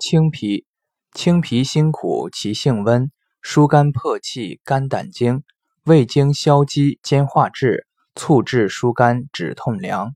青皮青皮辛苦其性温疏肝破气肝胆经胃经消积兼化滞促滞疏肝止痛凉。